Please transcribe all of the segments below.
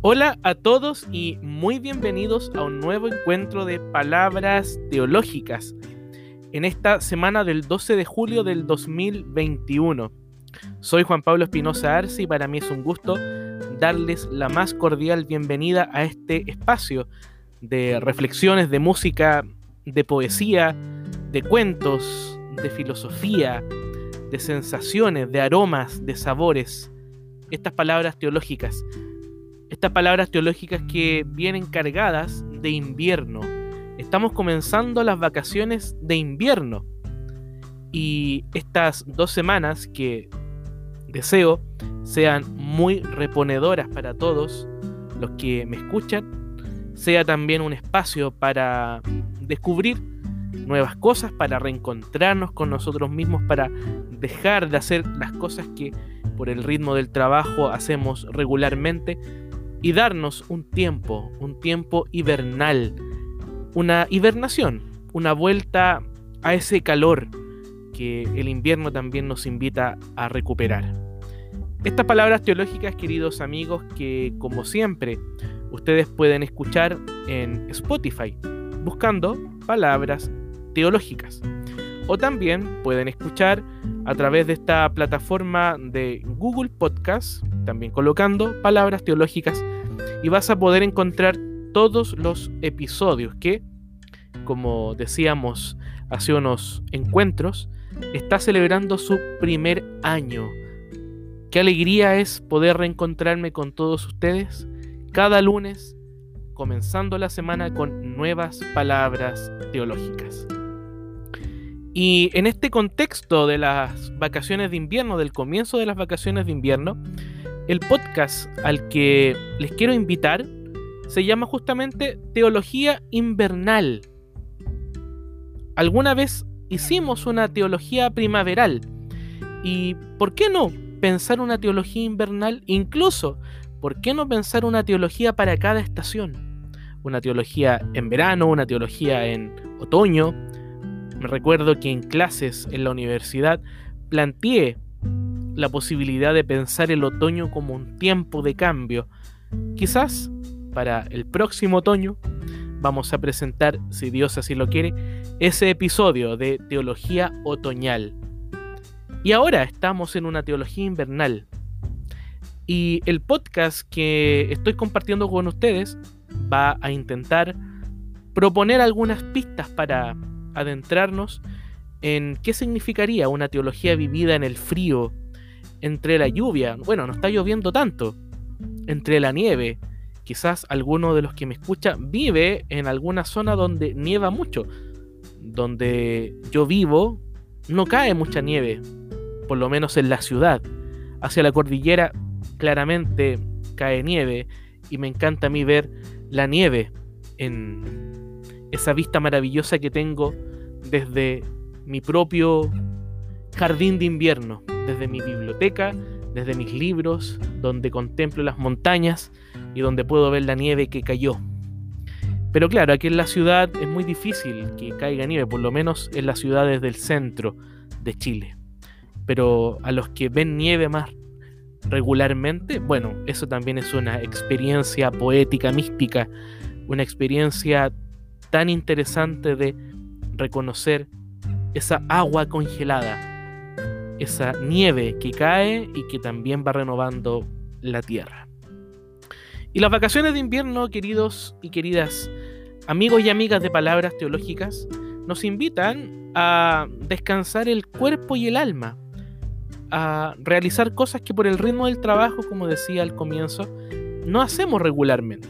Hola a todos y muy bienvenidos a un nuevo encuentro de palabras teológicas en esta semana del 12 de julio del 2021. Soy Juan Pablo Espinosa Arce y para mí es un gusto darles la más cordial bienvenida a este espacio de reflexiones, de música, de poesía, de cuentos, de filosofía, de sensaciones, de aromas, de sabores. Estas palabras teológicas. Estas palabras teológicas que vienen cargadas de invierno. Estamos comenzando las vacaciones de invierno. Y estas dos semanas que deseo sean muy reponedoras para todos los que me escuchan, sea también un espacio para descubrir nuevas cosas, para reencontrarnos con nosotros mismos, para dejar de hacer las cosas que por el ritmo del trabajo hacemos regularmente y darnos un tiempo, un tiempo hibernal, una hibernación, una vuelta a ese calor que el invierno también nos invita a recuperar. Estas palabras teológicas, queridos amigos, que como siempre ustedes pueden escuchar en Spotify, buscando palabras teológicas. O también pueden escuchar a través de esta plataforma de Google Podcast, también colocando palabras teológicas, y vas a poder encontrar todos los episodios que, como decíamos hace unos encuentros, está celebrando su primer año. Qué alegría es poder reencontrarme con todos ustedes cada lunes, comenzando la semana con nuevas palabras teológicas. Y en este contexto de las vacaciones de invierno, del comienzo de las vacaciones de invierno, el podcast al que les quiero invitar se llama justamente Teología Invernal. Alguna vez hicimos una teología primaveral. ¿Y por qué no pensar una teología invernal? Incluso, ¿por qué no pensar una teología para cada estación? Una teología en verano, una teología en otoño, me recuerdo que en clases en la universidad planteé la posibilidad de pensar el otoño como un tiempo de cambio. Quizás para el próximo otoño vamos a presentar, si Dios así lo quiere, ese episodio de teología otoñal. Y ahora estamos en una teología invernal. Y el podcast que estoy compartiendo con ustedes va a intentar proponer algunas pistas para adentrarnos en qué significaría una teología vivida en el frío, entre la lluvia, bueno, no está lloviendo tanto, entre la nieve. Quizás alguno de los que me escucha vive en alguna zona donde nieva mucho. Donde yo vivo no cae mucha nieve, por lo menos en la ciudad. Hacia la cordillera claramente cae nieve y me encanta a mí ver la nieve en esa vista maravillosa que tengo desde mi propio jardín de invierno, desde mi biblioteca, desde mis libros, donde contemplo las montañas y donde puedo ver la nieve que cayó. Pero claro, aquí en la ciudad es muy difícil que caiga nieve, por lo menos en las ciudades del centro de Chile. Pero a los que ven nieve más regularmente, bueno, eso también es una experiencia poética, mística, una experiencia tan interesante de reconocer esa agua congelada, esa nieve que cae y que también va renovando la tierra. Y las vacaciones de invierno, queridos y queridas amigos y amigas de palabras teológicas, nos invitan a descansar el cuerpo y el alma, a realizar cosas que por el ritmo del trabajo, como decía al comienzo, no hacemos regularmente.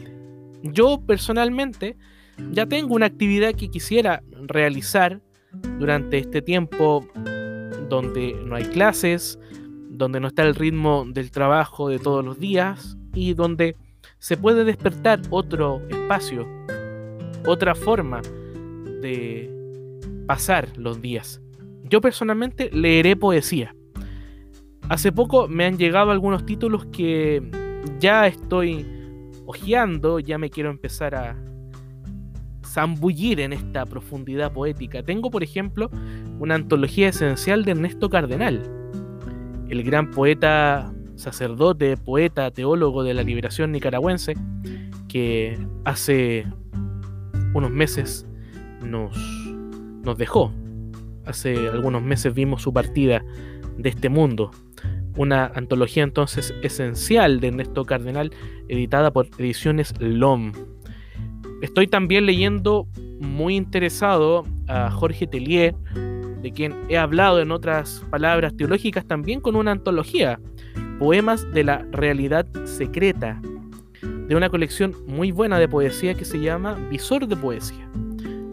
Yo personalmente ya tengo una actividad que quisiera realizar durante este tiempo donde no hay clases, donde no está el ritmo del trabajo de todos los días y donde se puede despertar otro espacio, otra forma de pasar los días. Yo personalmente leeré poesía. Hace poco me han llegado algunos títulos que ya estoy hojeando, ya me quiero empezar a, zambullir en esta profundidad poética. Tengo, por ejemplo, una antología esencial de Ernesto Cardenal, el gran poeta sacerdote, poeta, teólogo de la liberación nicaragüense, que hace unos meses nos, nos dejó. Hace algunos meses vimos su partida de este mundo. Una antología entonces esencial de Ernesto Cardenal, editada por Ediciones LOM. Estoy también leyendo muy interesado a Jorge Tellier, de quien he hablado en otras palabras teológicas también con una antología, Poemas de la Realidad Secreta, de una colección muy buena de poesía que se llama Visor de Poesía.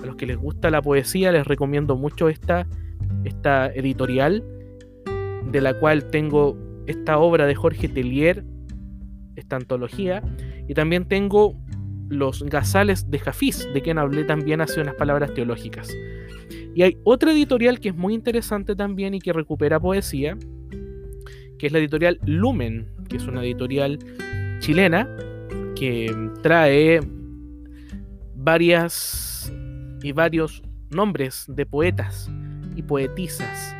A los que les gusta la poesía les recomiendo mucho esta, esta editorial, de la cual tengo esta obra de Jorge Tellier, esta antología, y también tengo los gazales de Jafís, de quien hablé también hace unas palabras teológicas. Y hay otra editorial que es muy interesante también y que recupera poesía, que es la editorial Lumen, que es una editorial chilena que trae varias y varios nombres de poetas y poetisas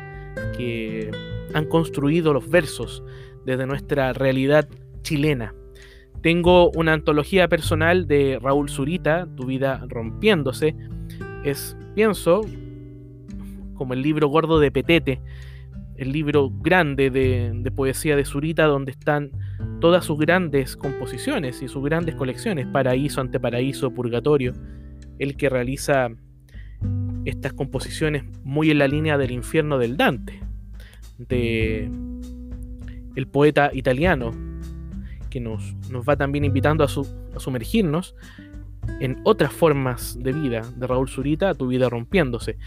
que han construido los versos desde nuestra realidad chilena. Tengo una antología personal de Raúl Zurita, Tu vida rompiéndose. Es, pienso, como el libro gordo de Petete, el libro grande de, poesía de Zurita, donde están todas sus grandes composiciones y sus grandes colecciones, Paraíso, Anteparaíso, Purgatorio, el que realiza estas composiciones muy en la línea del infierno del Dante, de el poeta italiano que nos, nos va también invitando a, sumergirnos en otras formas de vida de Raúl Zurita, Tu vida rompiéndose.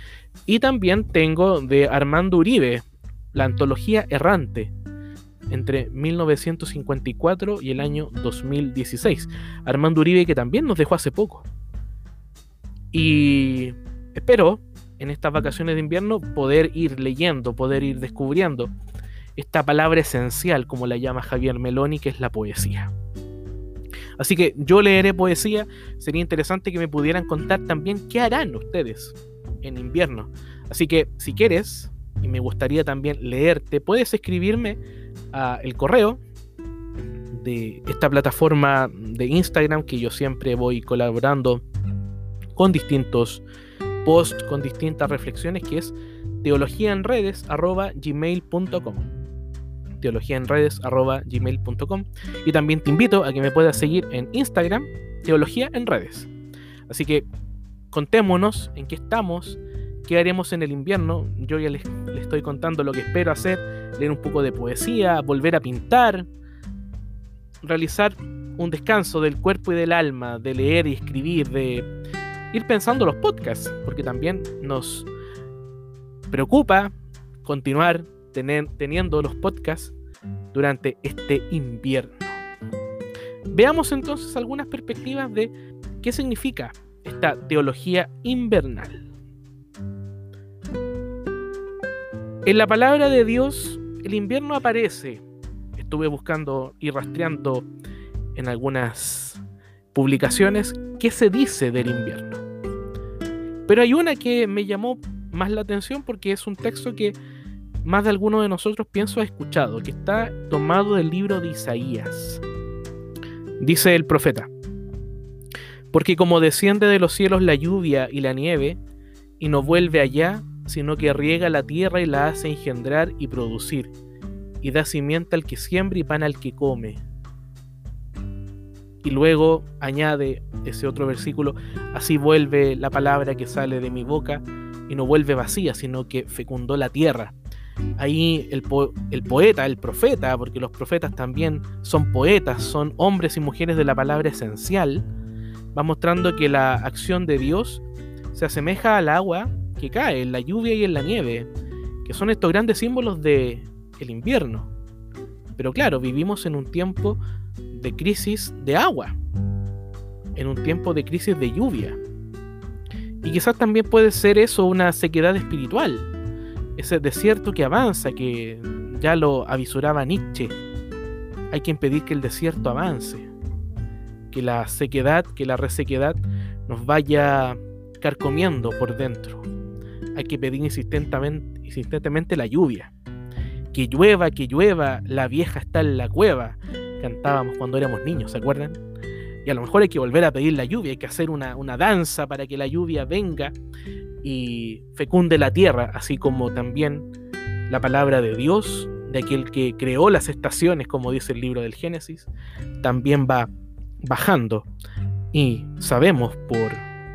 Y también tengo de Armando Uribe, la antología errante, entre 1954 y el año 2016. Armando Uribe que también nos dejó hace poco. Y espero en estas vacaciones de invierno poder ir leyendo, poder ir descubriendo esta palabra esencial, como la llama Javier Meloni, que es la poesía. Así que yo leeré poesía, sería interesante que me pudieran contar también qué harán ustedes en invierno. Así que si quieres, y me gustaría también leerte, puedes escribirme a el correo de esta plataforma de Instagram que yo siempre voy colaborando con distintos posts, con distintas reflexiones, que es teologiaenredes.gmail.com teologiaenredes.gmail.com y también te invito a que me puedas seguir en Instagram, Teología en Redes. Así que contémonos en qué estamos, qué haremos en el invierno. Yo ya les estoy contando lo que espero hacer, leer un poco de poesía, volver a pintar, realizar un descanso del cuerpo y del alma, de leer y escribir, de ir pensando los podcasts, porque también nos preocupa continuar teniendo los podcasts durante este invierno. Veamos entonces algunas perspectivas de qué significa esta teología invernal. En la palabra de Dios, el invierno aparece. Estuve buscando y rastreando en algunas publicaciones qué se dice del invierno. Pero hay una que me llamó más la atención porque es un texto que más de alguno de nosotros pienso ha escuchado, que está tomado del libro de Isaías. Dice el profeta, porque como desciende de los cielos la lluvia y la nieve, y no vuelve allá, sino que riega la tierra y la hace engendrar y producir, y da simiente al que siembra y pan al que come. Y luego añade ese otro versículo, así vuelve la palabra que sale de mi boca, y no vuelve vacía, sino que fecundó la tierra ahí el, poeta, el profeta, porque los profetas también son poetas, son hombres y mujeres de la palabra esencial, va mostrando que la acción de Dios se asemeja al agua que cae, en la lluvia y en la nieve, que son estos grandes símbolos de el invierno. Pero claro, vivimos en un tiempo de crisis de agua, en un tiempo de crisis de lluvia. Y quizás también puede ser eso una sequedad espiritual ese desierto que avanza, que ya lo avisoraba Nietzsche. Hay que impedir que el desierto avance, que la sequedad, que la resequedad nos vaya carcomiendo por dentro. Hay que pedir insistentemente, insistentemente la lluvia, que llueva, que llueva, la vieja está en la cueva. Cantábamos cuando éramos niños, ¿se acuerdan? Y a lo mejor hay que volver a pedir la lluvia, hay que hacer una, una danza para que la lluvia venga y fecunde la tierra, así como también la palabra de Dios, de aquel que creó las estaciones, como dice el libro del Génesis, también va bajando. Y sabemos por,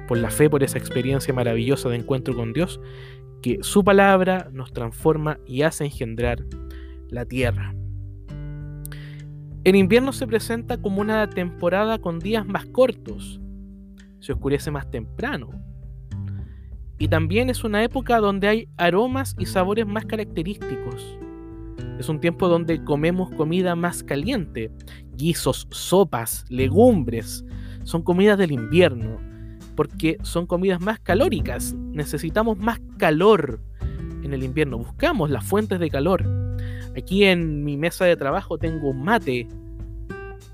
por la fe, por esa experiencia maravillosa de encuentro con Dios, que su palabra nos transforma y hace engendrar la tierra. El invierno se presenta como una temporada con días más cortos, se oscurece más temprano, y también es una época donde hay aromas y sabores más característicos. Es un tiempo donde comemos comida más caliente, guisos, sopas, legumbres, son comidas del invierno, porque son comidas más calóricas, necesitamos más calor en el invierno, buscamos las fuentes de calor. Aquí en mi mesa de trabajo tengo un mate,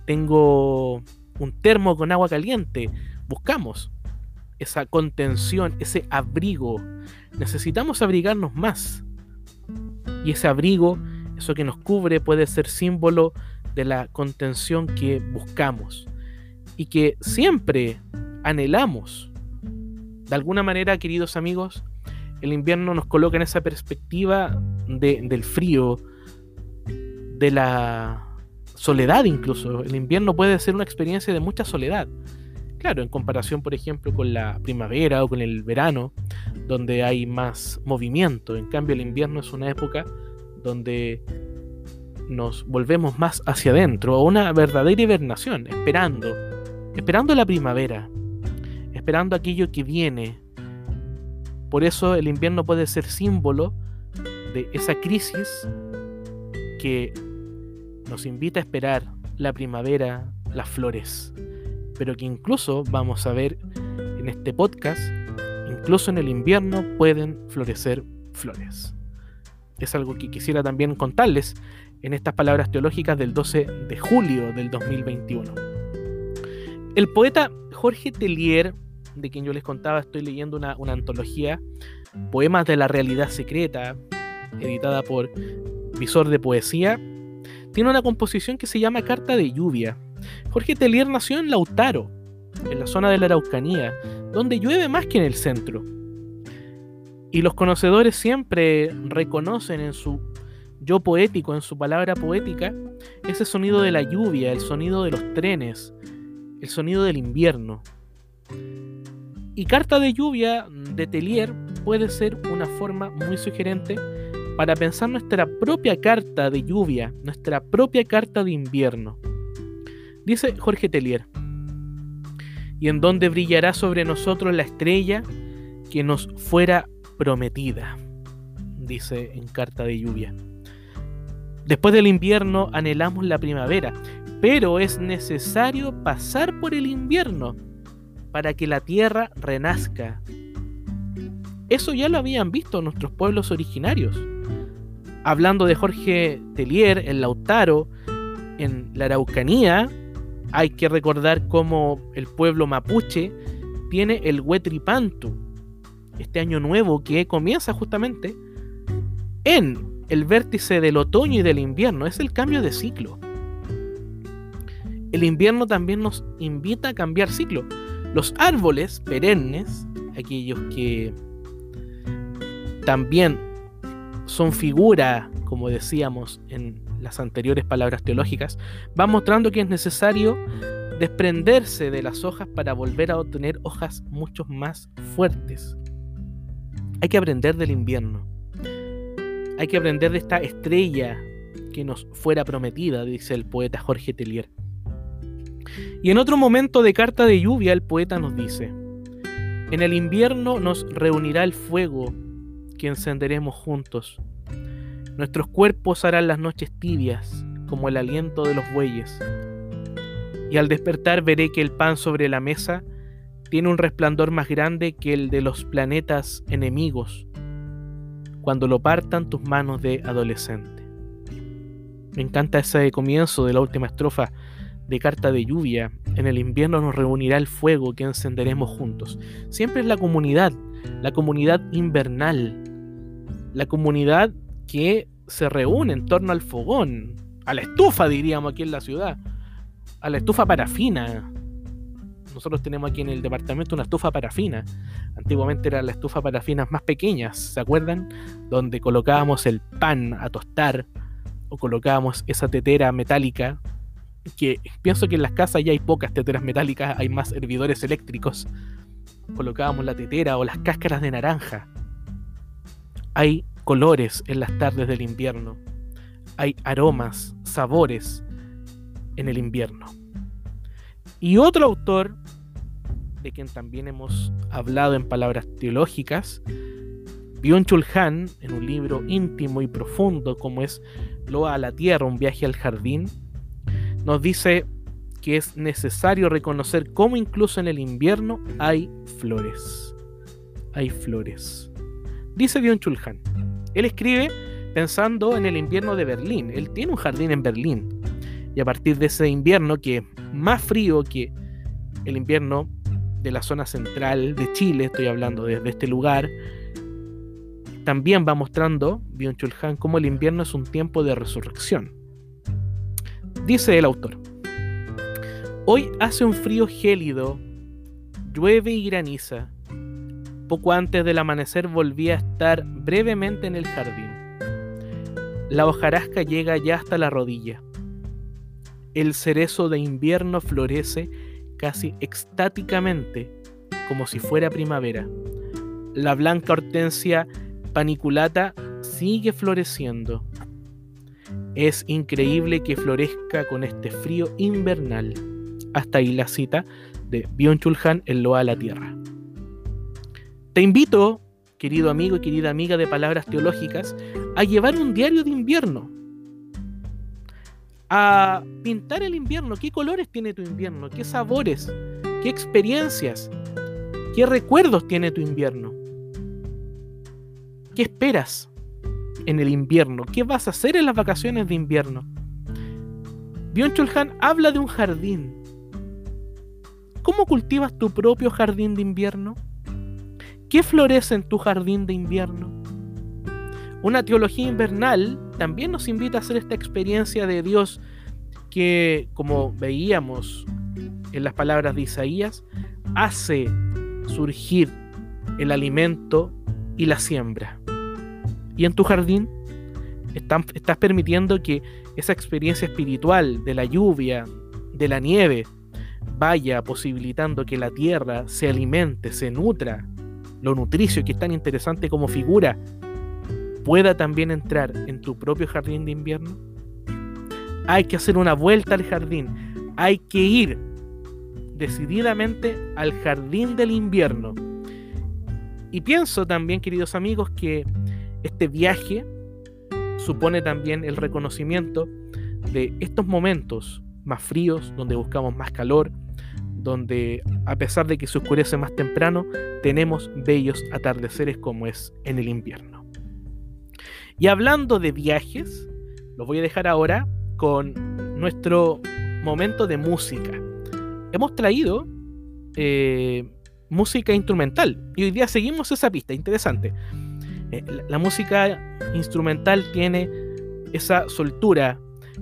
tengo un termo con agua caliente, buscamos esa contención, ese abrigo. Necesitamos abrigarnos más. Y ese abrigo, eso que nos cubre, puede ser símbolo de la contención que buscamos y que siempre anhelamos. De alguna manera, queridos amigos, el invierno nos coloca en esa perspectiva del frío, de la soledad incluso. El invierno puede ser una experiencia de mucha soledad. Claro, en comparación, por ejemplo, con la primavera o con el verano, donde hay más movimiento. En cambio, el invierno es una época donde nos volvemos más hacia adentro, a una verdadera hibernación, esperando, esperando la primavera, esperando aquello que viene. Por eso el invierno puede ser símbolo de esa crisis que nos invita a esperar la primavera, las flores pero que incluso vamos a ver en este podcast, incluso en el invierno pueden florecer flores. Es algo que quisiera también contarles en estas palabras teológicas del 12 de julio del 2021. El poeta Jorge Tellier, de quien yo les contaba, estoy leyendo una, una antología, Poemas de la Realidad Secreta, editada por Visor de Poesía, tiene una composición que se llama Carta de Lluvia, Jorge Telier nació en Lautaro, en la zona de la Araucanía, donde llueve más que en el centro. Y los conocedores siempre reconocen en su yo poético, en su palabra poética, ese sonido de la lluvia, el sonido de los trenes, el sonido del invierno. Y Carta de Lluvia de Telier puede ser una forma muy sugerente para pensar nuestra propia carta de lluvia, nuestra propia carta de invierno. Dice Jorge Tellier, y en donde brillará sobre nosotros la estrella que nos fuera prometida, dice en Carta de Lluvia. Después del invierno anhelamos la primavera, pero es necesario pasar por el invierno para que la tierra renazca. Eso ya lo habían visto nuestros pueblos originarios. Hablando de Jorge Tellier, en Lautaro, en la Araucanía, hay que recordar cómo el pueblo mapuche tiene el Huetripantu, este año nuevo que comienza justamente en el vértice del otoño y del invierno, es el cambio de ciclo. El invierno también nos invita a cambiar ciclo. Los árboles perennes, aquellos que también son figura, como decíamos en las anteriores palabras teológicas, va mostrando que es necesario desprenderse de las hojas para volver a obtener hojas mucho más fuertes. Hay que aprender del invierno. Hay que aprender de esta estrella que nos fuera prometida, dice el poeta Jorge Tellier. Y en otro momento de carta de lluvia, el poeta nos dice, en el invierno nos reunirá el fuego que encenderemos juntos Nuestros cuerpos harán las noches tibias, como el aliento de los bueyes. Y al despertar veré que el pan sobre la mesa tiene un resplandor más grande que el de los planetas enemigos, cuando lo partan tus manos de adolescente. Me encanta ese comienzo de la última estrofa de Carta de Lluvia. En el invierno nos reunirá el fuego que encenderemos juntos. Siempre es la comunidad, la comunidad invernal, la comunidad que se reúne en torno al fogón, a la estufa, diríamos aquí en la ciudad, a la estufa parafina. Nosotros tenemos aquí en el departamento una estufa parafina. Antiguamente eran las estufas parafinas más pequeñas, ¿se acuerdan? Donde colocábamos el pan a tostar o colocábamos esa tetera metálica. Que pienso que en las casas ya hay pocas teteras metálicas, hay más hervidores eléctricos. Colocábamos la tetera o las cáscaras de naranja. Hay colores en las tardes del invierno. Hay aromas, sabores en el invierno. Y otro autor, de quien también hemos hablado en palabras teológicas, Byung-Chul Han, en un libro íntimo y profundo como es Loa a la Tierra, un viaje al jardín, nos dice que es necesario reconocer cómo incluso en el invierno hay flores. Hay flores. Dice Byung-Chul Han. Él escribe pensando en el invierno de Berlín. Él tiene un jardín en Berlín. Y a partir de ese invierno, que es más frío que el invierno de la zona central de Chile, estoy hablando desde este lugar, también va mostrando Byung-Chul Han cómo el invierno es un tiempo de resurrección. Dice el autor: Hoy hace un frío gélido, llueve y graniza. Poco antes del amanecer volví a estar brevemente en el jardín. La hojarasca llega ya hasta la rodilla. El cerezo de invierno florece casi extáticamente, como si fuera primavera. La blanca hortensia paniculata sigue floreciendo. Es increíble que florezca con este frío invernal. Hasta ahí la cita de Byung-Chul Han en Loa a la Tierra. Te invito, querido amigo y querida amiga de Palabras Teológicas, a llevar un diario de invierno. A pintar el invierno. ¿Qué colores tiene tu invierno? ¿Qué sabores? ¿Qué experiencias? ¿Qué recuerdos tiene tu invierno? ¿Qué esperas en el invierno? ¿Qué vas a hacer en las vacaciones de invierno? Byung-Chul Han habla de un jardín. ¿Cómo cultivas tu propio jardín de invierno? ¿Qué florece en tu jardín de invierno? Una teología invernal también nos invita a hacer esta experiencia de Dios que, como veíamos en las palabras de Isaías, hace surgir el alimento y la siembra. Y en tu jardín estás permitiendo que esa experiencia espiritual de la lluvia, de la nieve, vaya posibilitando que la tierra se alimente, se nutra lo nutricio que es tan interesante como figura, pueda también entrar en tu propio jardín de invierno? Hay que hacer una vuelta al jardín. Hay que ir decididamente al jardín del invierno. Y pienso también, queridos amigos, que este viaje supone también el reconocimiento de estos momentos más fríos, donde buscamos más calor, donde a pesar de que se oscurece más temprano, tenemos bellos atardeceres como es en el invierno. Y hablando de viajes, los voy a dejar ahora con nuestro momento de música. Hemos traído eh, música instrumental y hoy día seguimos esa pista, interesante. Eh, la música instrumental tiene esa soltura,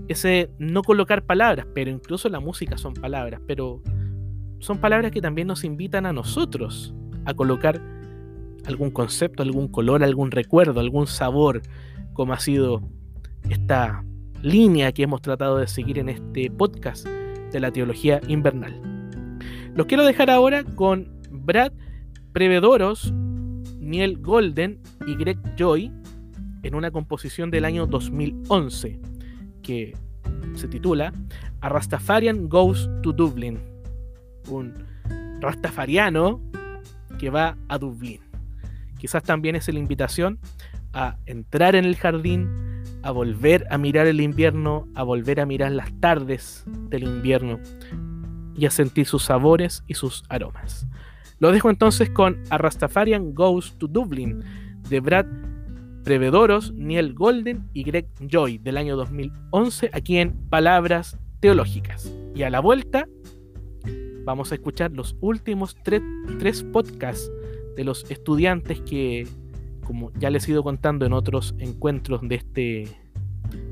ese no colocar palabras, pero incluso la música son palabras, pero son palabras que también nos invitan a nosotros a colocar algún concepto, algún color, algún recuerdo, algún sabor, como ha sido esta línea que hemos tratado de seguir en este podcast de la teología invernal. Los quiero dejar ahora con Brad Prevedoros, Neil Golden y Greg Joy en una composición del año 2011 que se titula A Rastafarian Goes to Dublin un rastafariano que va a Dublín. Quizás también es la invitación a entrar en el jardín, a volver a mirar el invierno, a volver a mirar las tardes del invierno y a sentir sus sabores y sus aromas. Lo dejo entonces con A Rastafarian Goes to Dublin de Brad Prevedoros, Neil Golden y Greg Joy del año 2011 aquí en Palabras Teológicas. Y a la vuelta vamos a escuchar los últimos tres, podcasts de los estudiantes que como ya les he ido contando en otros encuentros de este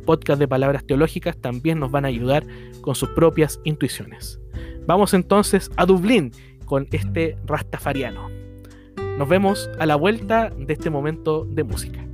podcast de palabras teológicas, también nos van a ayudar con sus propias intuiciones. Vamos entonces a Dublín con este rastafariano. Nos vemos a la vuelta de este momento de música.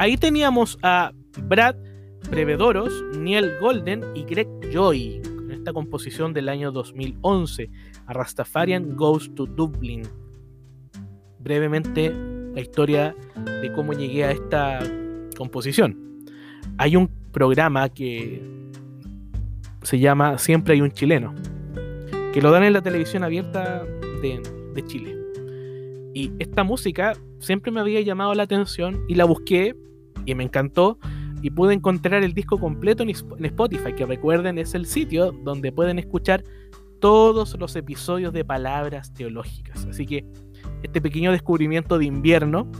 Ahí teníamos a Brad Prevedoros, Neil Golden y Greg Joy con esta composición del año 2011, a Rastafarian Goes to Dublin. Brevemente la historia de cómo llegué a esta composición. Hay un programa que se llama Siempre hay un chileno, que lo dan en la televisión abierta de Chile. Y esta música siempre me había llamado la atención y la busqué y me encantó y pude encontrar el disco completo en Spotify, que recuerden es el sitio donde pueden escuchar todos los episodios de palabras teológicas. Así que este pequeño descubrimiento de invierno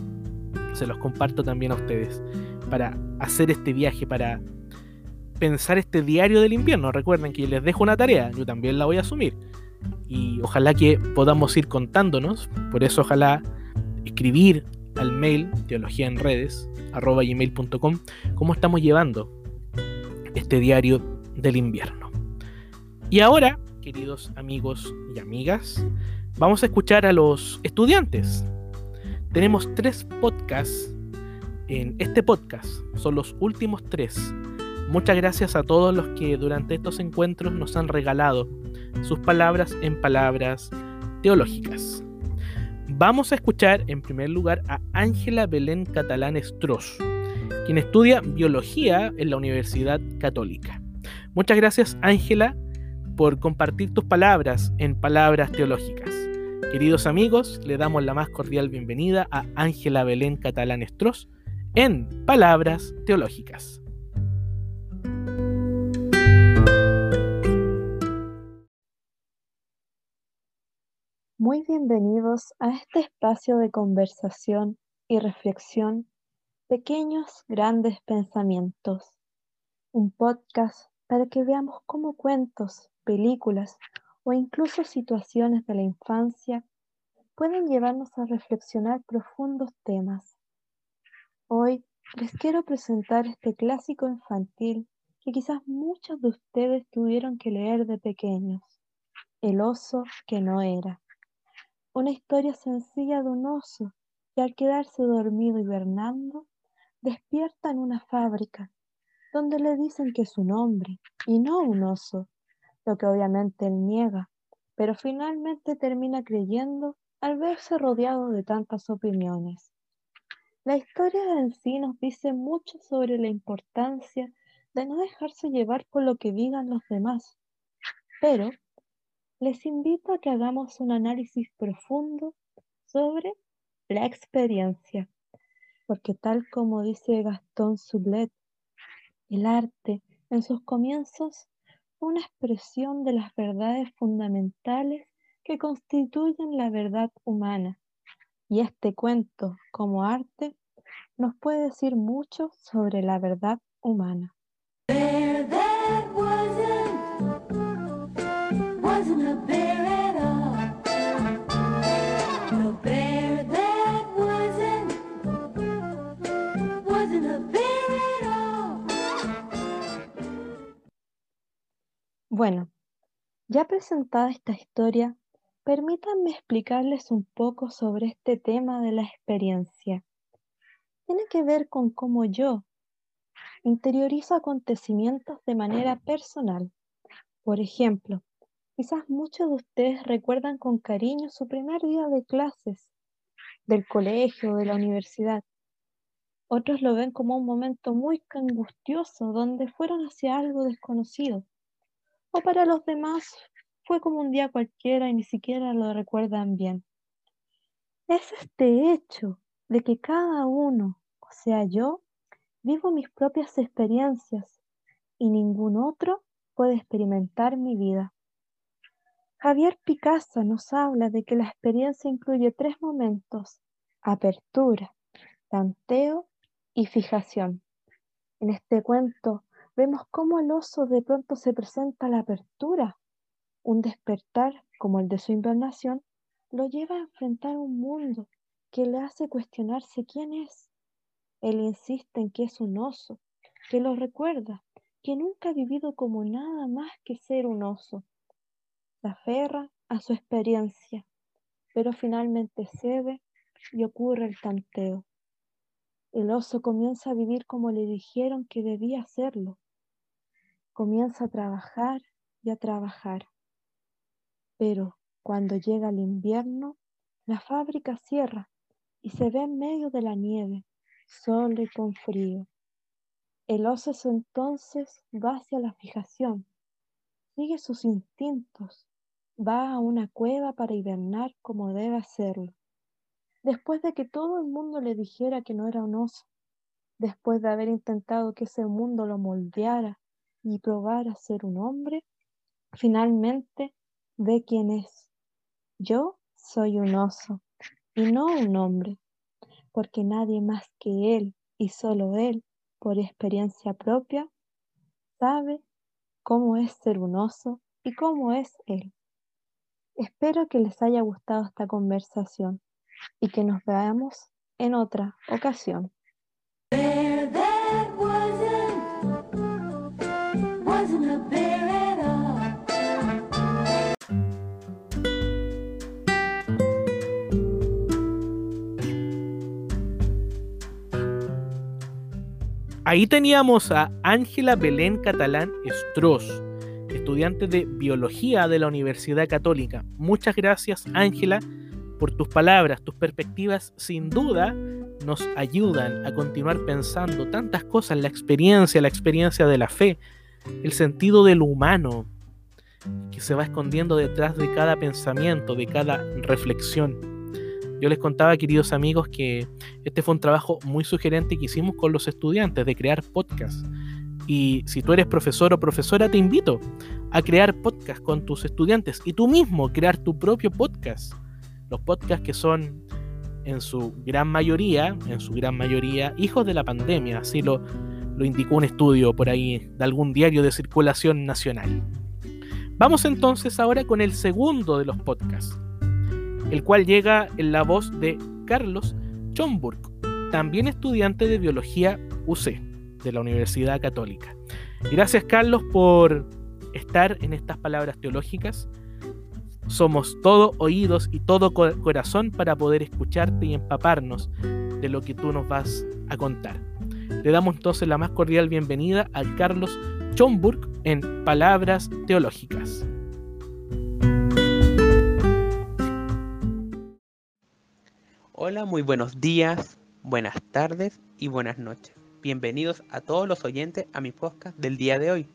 se los comparto también a ustedes para hacer este viaje, para pensar este diario del invierno. Recuerden que les dejo una tarea, yo también la voy a asumir. Y ojalá que podamos ir contándonos, por eso ojalá escribir al mail teología en redes gmail.com cómo estamos llevando este diario del invierno. Y ahora, queridos amigos y amigas, vamos a escuchar a los estudiantes. Tenemos tres podcasts en este podcast, son los últimos tres. Muchas gracias a todos los que durante estos encuentros nos han regalado sus palabras en palabras teológicas. Vamos a escuchar en primer lugar a Ángela Belén Catalán Estros, quien estudia biología en la Universidad Católica. Muchas gracias Ángela por compartir tus palabras en palabras teológicas. Queridos amigos, le damos la más cordial bienvenida a Ángela Belén Catalán Estros en Palabras Teológicas. Muy bienvenidos a este espacio de conversación y reflexión, Pequeños Grandes Pensamientos, un podcast para que veamos cómo cuentos, películas o incluso situaciones de la infancia pueden llevarnos a reflexionar profundos temas. Hoy les quiero presentar este clásico infantil que quizás muchos de ustedes tuvieron que leer de pequeños, El oso que no era. Una historia sencilla de un oso que al quedarse dormido hibernando, despierta en una fábrica donde le dicen que es un hombre y no un oso, lo que obviamente él niega, pero finalmente termina creyendo al verse rodeado de tantas opiniones. La historia en sí dice mucho sobre la importancia de no dejarse llevar por lo que digan los demás, pero les invito a que hagamos un análisis profundo sobre la experiencia, porque tal como dice Gastón Sublet, el arte en sus comienzos fue una expresión de las verdades fundamentales que constituyen la verdad humana. Y este cuento, como arte, nos puede decir mucho sobre la verdad humana. Bueno, ya presentada esta historia, permítanme explicarles un poco sobre este tema de la experiencia. Tiene que ver con cómo yo interiorizo acontecimientos de manera personal. Por ejemplo, quizás muchos de ustedes recuerdan con cariño su primer día de clases, del colegio, de la universidad. Otros lo ven como un momento muy angustioso donde fueron hacia algo desconocido o para los demás fue como un día cualquiera y ni siquiera lo recuerdan bien. Es este hecho de que cada uno, o sea yo, vivo mis propias experiencias y ningún otro puede experimentar mi vida. Javier Picasso nos habla de que la experiencia incluye tres momentos, apertura, tanteo y fijación. En este cuento vemos cómo el oso de pronto se presenta la apertura. Un despertar, como el de su invernación, lo lleva a enfrentar un mundo que le hace cuestionarse quién es. Él insiste en que es un oso, que lo recuerda, que nunca ha vivido como nada más que ser un oso. Se aferra a su experiencia, pero finalmente cede y ocurre el tanteo. El oso comienza a vivir como le dijeron que debía hacerlo, comienza a trabajar y a trabajar. Pero cuando llega el invierno, la fábrica cierra y se ve en medio de la nieve, solo y con frío. El oso entonces va hacia la fijación, sigue sus instintos, va a una cueva para hibernar como debe hacerlo. Después de que todo el mundo le dijera que no era un oso, después de haber intentado que ese mundo lo moldeara y probara ser un hombre, finalmente ve quién es. Yo soy un oso y no un hombre, porque nadie más que él y solo él, por experiencia propia, sabe cómo es ser un oso y cómo es él. Espero que les haya gustado esta conversación y que nos veamos en otra ocasión. Ahí teníamos a Ángela Belén Catalán Estros, estudiante de biología de la Universidad Católica. Muchas gracias, Ángela, por tus palabras, tus perspectivas, sin duda nos ayudan a continuar pensando tantas cosas, la experiencia, la experiencia de la fe, el sentido de lo humano, que se va escondiendo detrás de cada pensamiento, de cada reflexión. Yo les contaba, queridos amigos, que este fue un trabajo muy sugerente que hicimos con los estudiantes de crear podcasts. Y si tú eres profesor o profesora, te invito a crear podcasts con tus estudiantes y tú mismo crear tu propio podcast. Los podcasts que son en su gran mayoría, en su gran mayoría, hijos de la pandemia, así lo, lo indicó un estudio por ahí de algún diario de circulación nacional. Vamos entonces ahora con el segundo de los podcasts el cual llega en la voz de Carlos Schomburg, también estudiante de biología UC de la Universidad Católica. Gracias Carlos por estar en estas palabras teológicas. Somos todo oídos y todo corazón para poder escucharte y empaparnos de lo que tú nos vas a contar. Le damos entonces la más cordial bienvenida a Carlos Schomburg en Palabras Teológicas. Hola, muy buenos días, buenas tardes y buenas noches. Bienvenidos a todos los oyentes a mi podcast del día de hoy.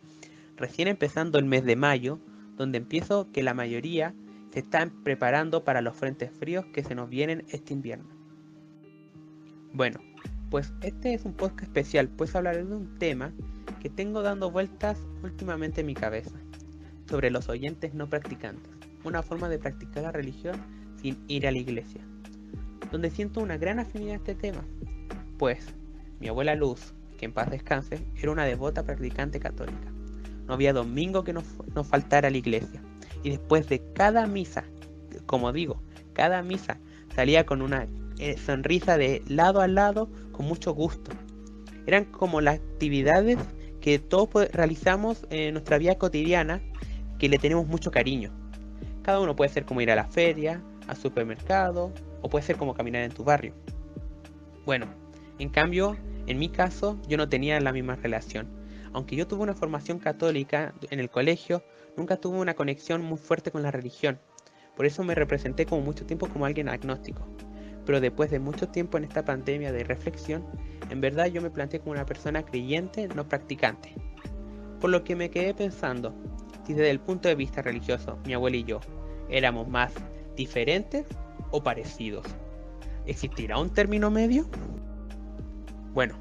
Recién empezando el mes de mayo, donde empiezo que la mayoría se están preparando para los frentes fríos que se nos vienen este invierno. Bueno, pues este es un podcast especial, pues hablaré de un tema que tengo dando vueltas últimamente en mi cabeza, sobre los oyentes no practicantes, una forma de practicar la religión sin ir a la iglesia donde siento una gran afinidad a este tema, pues mi abuela Luz, que en paz descanse, era una devota practicante católica. No había domingo que nos, faltara a la iglesia. Y después de cada misa, como digo, cada misa salía con una eh, sonrisa de lado a lado con mucho gusto. Eran como las actividades que todos realizamos en nuestra vida cotidiana que le tenemos mucho cariño. Cada uno puede ser como ir a la feria, al supermercado, o puede ser como caminar en tu barrio. Bueno, en cambio, en mi caso, yo no tenía la misma relación. Aunque yo tuve una formación católica en el colegio, nunca tuve una conexión muy fuerte con la religión. Por eso me representé como mucho tiempo como alguien agnóstico. Pero después de mucho tiempo en esta pandemia de reflexión, en verdad yo me planteé como una persona creyente, no practicante. Por lo que me quedé pensando, si desde el punto de vista religioso mi abuela y yo éramos más diferentes parecidos. ¿Existirá un término medio? Bueno,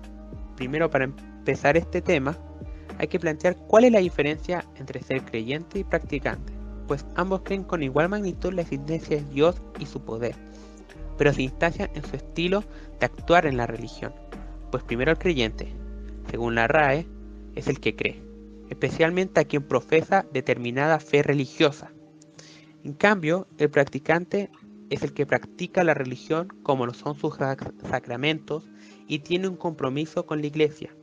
primero para empezar este tema, hay que plantear cuál es la diferencia entre ser creyente y practicante, pues ambos creen con igual magnitud la existencia de Dios y su poder, pero se instancian en su estilo de actuar en la religión, pues primero el creyente, según la RAE, es el que cree, especialmente a quien profesa determinada fe religiosa. En cambio, el practicante es el que practica la religión como lo son sus sacramentos y tiene un compromiso con la iglesia.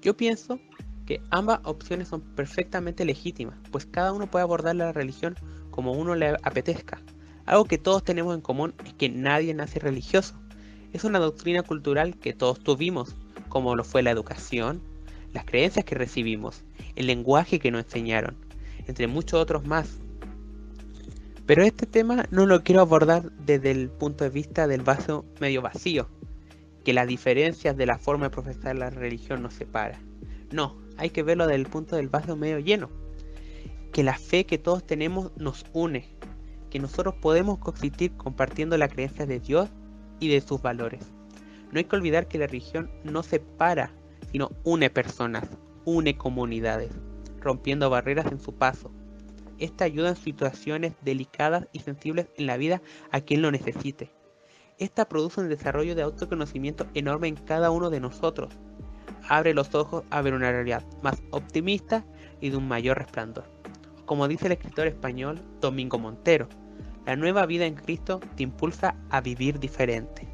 Yo pienso que ambas opciones son perfectamente legítimas, pues cada uno puede abordar la religión como uno le apetezca. Algo que todos tenemos en común es que nadie nace religioso. Es una doctrina cultural que todos tuvimos, como lo fue la educación, las creencias que recibimos, el lenguaje que nos enseñaron, entre muchos otros más. Pero este tema no lo quiero abordar desde el punto de vista del vaso medio vacío. que las diferencias de la forma de profesar la religión nos separa. No, hay que verlo desde el punto del vaso medio lleno. Que la fe que todos tenemos nos une, que nosotros podemos coexistir compartiendo la creencia de Dios y de sus valores. No hay que olvidar que la religión no separa, sino une personas, une comunidades, rompiendo barreras en su paso. Esta ayuda en situaciones delicadas y sensibles en la vida a quien lo necesite. Esta produce un desarrollo de autoconocimiento enorme en cada uno de nosotros. Abre los ojos a ver una realidad más optimista y de un mayor resplandor. Como dice el escritor español Domingo Montero, la nueva vida en Cristo te impulsa a vivir diferente.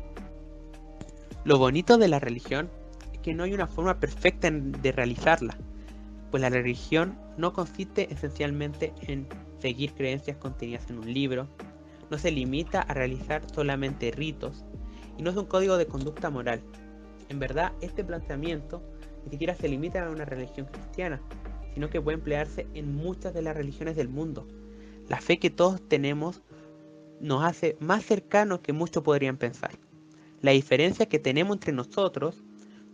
Lo bonito de la religión es que no hay una forma perfecta de realizarla, pues la religión no consiste esencialmente en seguir creencias contenidas en un libro, no se limita a realizar solamente ritos y no es un código de conducta moral. En verdad, este planteamiento ni siquiera se limita a una religión cristiana, sino que puede emplearse en muchas de las religiones del mundo. La fe que todos tenemos nos hace más cercanos que muchos podrían pensar. La diferencia que tenemos entre nosotros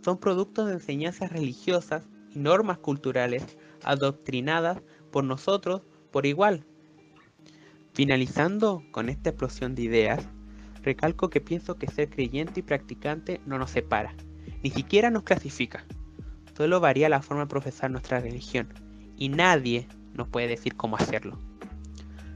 son productos de enseñanzas religiosas normas culturales adoctrinadas por nosotros por igual. Finalizando con esta explosión de ideas, recalco que pienso que ser creyente y practicante no nos separa, ni siquiera nos clasifica. Solo varía la forma de profesar nuestra religión, y nadie nos puede decir cómo hacerlo.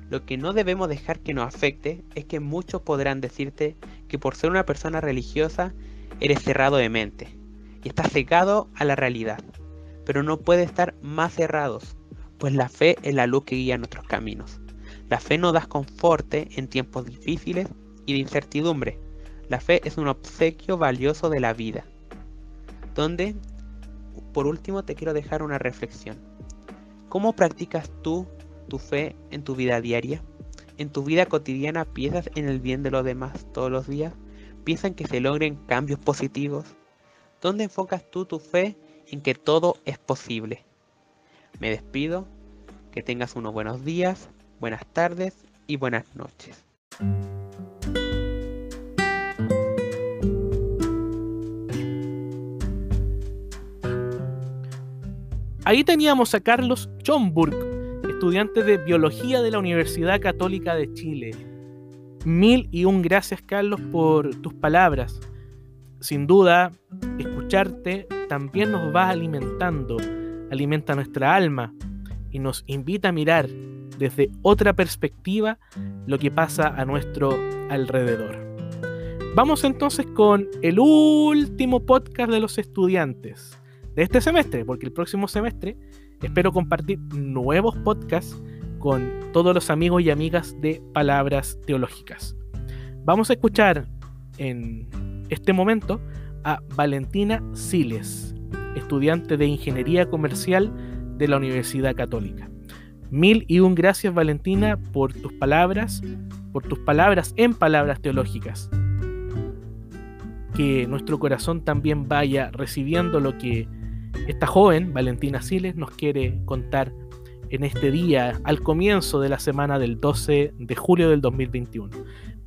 Lo que no debemos dejar que nos afecte es que muchos podrán decirte que por ser una persona religiosa eres cerrado de mente y estás cegado a la realidad, pero no puede estar más cerrados, pues la fe es la luz que guía nuestros caminos. La fe nos da conforte en tiempos difíciles y de incertidumbre. La fe es un obsequio valioso de la vida. Donde, por último, te quiero dejar una reflexión. ¿Cómo practicas tú tu fe en tu vida diaria? ¿En tu vida cotidiana piensas en el bien de los demás todos los días? ¿Piensas en que se logren cambios positivos? ¿Dónde enfocas tú tu fe en que todo es posible? Me despido, que tengas unos buenos días, buenas tardes y buenas noches. Ahí teníamos a Carlos Schomburg, estudiante de Biología de la Universidad Católica de Chile. Mil y un gracias, Carlos, por tus palabras. Sin duda, escucharte también nos va alimentando, alimenta nuestra alma y nos invita a mirar desde otra perspectiva lo que pasa a nuestro alrededor. Vamos entonces con el último podcast de los estudiantes de este semestre, porque el próximo semestre espero compartir nuevos podcasts con todos los amigos y amigas de Palabras Teológicas. Vamos a escuchar en este momento a Valentina Siles, estudiante de Ingeniería Comercial de la Universidad Católica. Mil y un gracias Valentina por tus palabras, por tus palabras en palabras teológicas. Que nuestro corazón también vaya recibiendo lo que esta joven, Valentina Siles, nos quiere contar en este día, al comienzo de la semana del 12 de julio del 2021.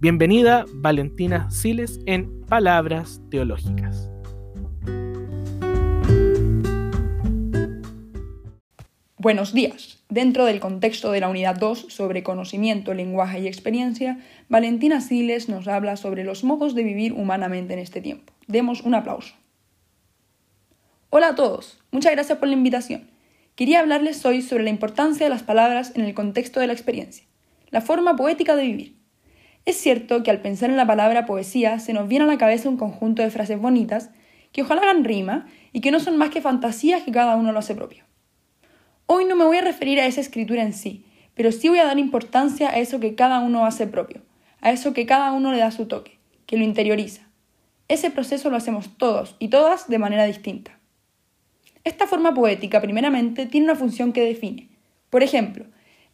Bienvenida, Valentina Siles, en Palabras Teológicas. Buenos días. Dentro del contexto de la unidad 2 sobre conocimiento, lenguaje y experiencia, Valentina Siles nos habla sobre los modos de vivir humanamente en este tiempo. Demos un aplauso. Hola a todos, muchas gracias por la invitación. Quería hablarles hoy sobre la importancia de las palabras en el contexto de la experiencia, la forma poética de vivir. Es cierto que al pensar en la palabra poesía se nos viene a la cabeza un conjunto de frases bonitas que ojalá hagan rima y que no son más que fantasías que cada uno lo hace propio. Hoy no me voy a referir a esa escritura en sí, pero sí voy a dar importancia a eso que cada uno hace propio, a eso que cada uno le da su toque, que lo interioriza. Ese proceso lo hacemos todos y todas de manera distinta. Esta forma poética, primeramente, tiene una función que define. Por ejemplo,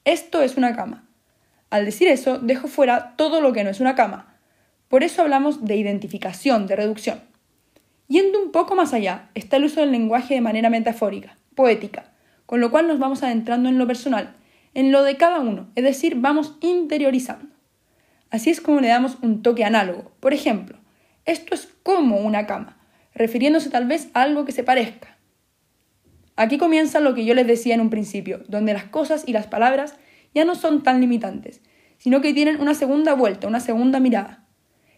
esto es una cama. Al decir eso, dejo fuera todo lo que no es una cama. Por eso hablamos de identificación, de reducción. Yendo un poco más allá, está el uso del lenguaje de manera metafórica, poética, con lo cual nos vamos adentrando en lo personal, en lo de cada uno, es decir, vamos interiorizando. Así es como le damos un toque análogo. Por ejemplo, Esto es como una cama, refiriéndose tal vez a algo que se parezca. Aquí comienza lo que yo les decía en un principio, donde las cosas y las palabras ya no son tan limitantes, sino que tienen una segunda vuelta, una segunda mirada.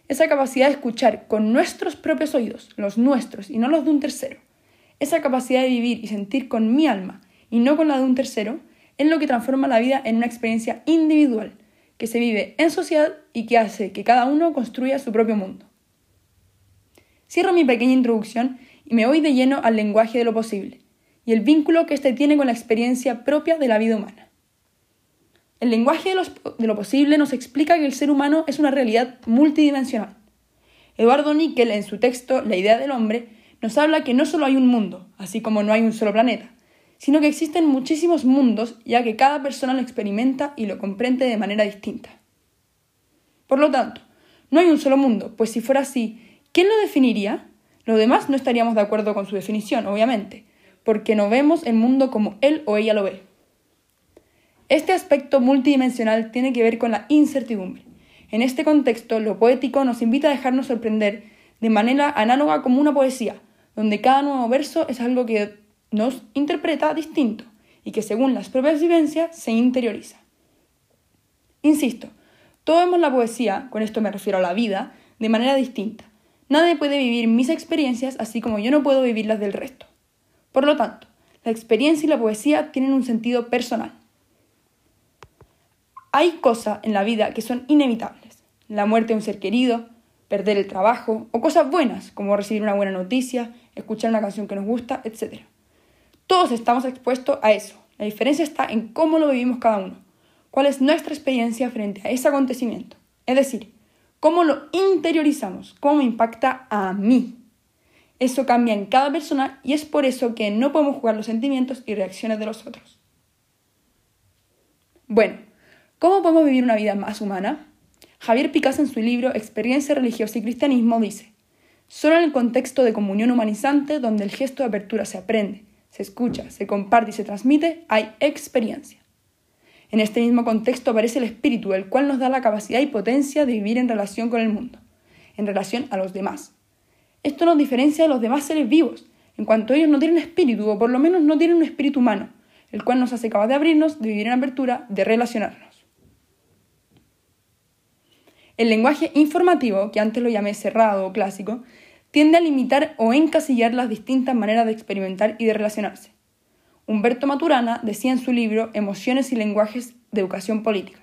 Esa capacidad de escuchar con nuestros propios oídos, los nuestros y no los de un tercero. Esa capacidad de vivir y sentir con mi alma y no con la de un tercero, es lo que transforma la vida en una experiencia individual, que se vive en sociedad y que hace que cada uno construya su propio mundo. Cierro mi pequeña introducción y me voy de lleno al lenguaje de lo posible y el vínculo que éste tiene con la experiencia propia de la vida humana. El lenguaje de, lo posible nos explica que el ser humano es una realidad multidimensional. Eduardo Nickel, en su texto La idea del hombre, nos habla que no solo hay un mundo, así como no hay un solo planeta, sino que existen muchísimos mundos, ya que cada persona lo experimenta y lo comprende de manera distinta. Por lo tanto, no hay un solo mundo, pues si fuera así, ¿quién lo definiría? Los demás no estaríamos de acuerdo con su definición, obviamente, porque no vemos el mundo como él o ella lo ve. Este aspecto multidimensional tiene que ver con la incertidumbre. En este contexto, lo poético nos invita a dejarnos sorprender de manera análoga como una poesía, donde cada nuevo verso es algo que nos interpreta distinto y que según las propias vivencias se interioriza. Insisto, todos vemos la poesía, con esto me refiero a la vida, de manera distinta. Nadie puede vivir mis experiencias así como yo no puedo vivir las del resto. Por lo tanto, la experiencia y la poesía tienen un sentido personal. Hay cosas en la vida que son inevitables. La muerte de un ser querido, perder el trabajo o cosas buenas como recibir una buena noticia, escuchar una canción que nos gusta, etc. Todos estamos expuestos a eso. La diferencia está en cómo lo vivimos cada uno. ¿Cuál es nuestra experiencia frente a ese acontecimiento? Es decir, cómo lo interiorizamos, cómo me impacta a mí. Eso cambia en cada persona y es por eso que no podemos jugar los sentimientos y reacciones de los otros. Bueno, ¿Cómo podemos vivir una vida más humana? Javier Picasso en su libro Experiencia religiosa y cristianismo dice, solo en el contexto de comunión humanizante donde el gesto de apertura se aprende, se escucha, se comparte y se transmite, hay experiencia. En este mismo contexto aparece el espíritu, el cual nos da la capacidad y potencia de vivir en relación con el mundo, en relación a los demás. Esto nos diferencia de los demás seres vivos, en cuanto ellos no tienen espíritu, o por lo menos no tienen un espíritu humano, el cual nos hace capaz de abrirnos, de vivir en apertura, de relacionarnos. El lenguaje informativo, que antes lo llamé cerrado o clásico, tiende a limitar o encasillar las distintas maneras de experimentar y de relacionarse. Humberto Maturana decía en su libro Emociones y lenguajes de educación política.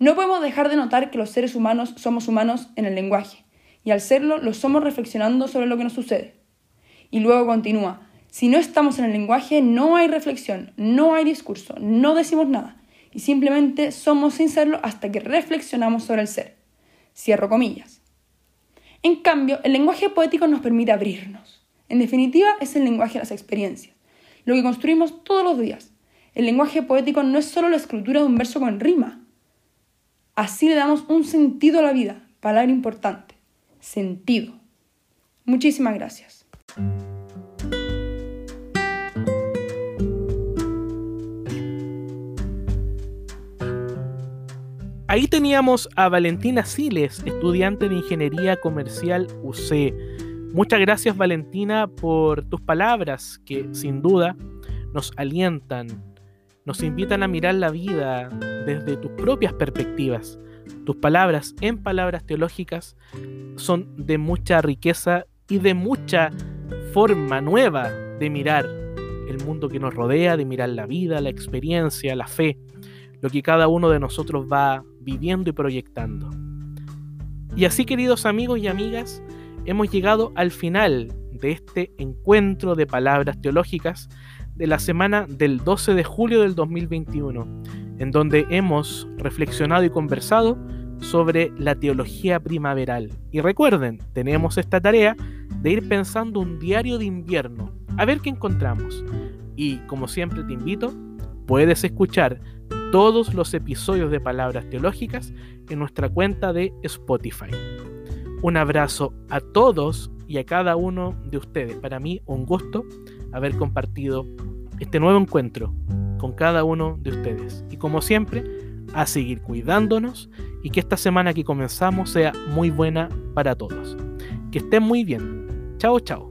No podemos dejar de notar que los seres humanos somos humanos en el lenguaje, y al serlo lo somos reflexionando sobre lo que nos sucede. Y luego continúa, si no estamos en el lenguaje no hay reflexión, no hay discurso, no decimos nada, y simplemente somos sin serlo hasta que reflexionamos sobre el ser. Cierro comillas. En cambio, el lenguaje poético nos permite abrirnos. En definitiva, es el lenguaje de las experiencias, lo que construimos todos los días. El lenguaje poético no es solo la escritura de un verso con rima. Así le damos un sentido a la vida, palabra importante, sentido. Muchísimas gracias. Ahí teníamos a Valentina Siles, estudiante de Ingeniería Comercial UC. Muchas gracias Valentina por tus palabras que sin duda nos alientan, nos invitan a mirar la vida desde tus propias perspectivas. Tus palabras en palabras teológicas son de mucha riqueza y de mucha forma nueva de mirar el mundo que nos rodea, de mirar la vida, la experiencia, la fe, lo que cada uno de nosotros va viviendo y proyectando. Y así, queridos amigos y amigas, hemos llegado al final de este encuentro de palabras teológicas de la semana del 12 de julio del 2021, en donde hemos reflexionado y conversado sobre la teología primaveral. Y recuerden, tenemos esta tarea de ir pensando un diario de invierno, a ver qué encontramos. Y como siempre te invito, puedes escuchar todos los episodios de Palabras Teológicas en nuestra cuenta de Spotify. Un abrazo a todos y a cada uno de ustedes. Para mí un gusto haber compartido este nuevo encuentro con cada uno de ustedes. Y como siempre, a seguir cuidándonos y que esta semana que comenzamos sea muy buena para todos. Que estén muy bien. Chao, chao.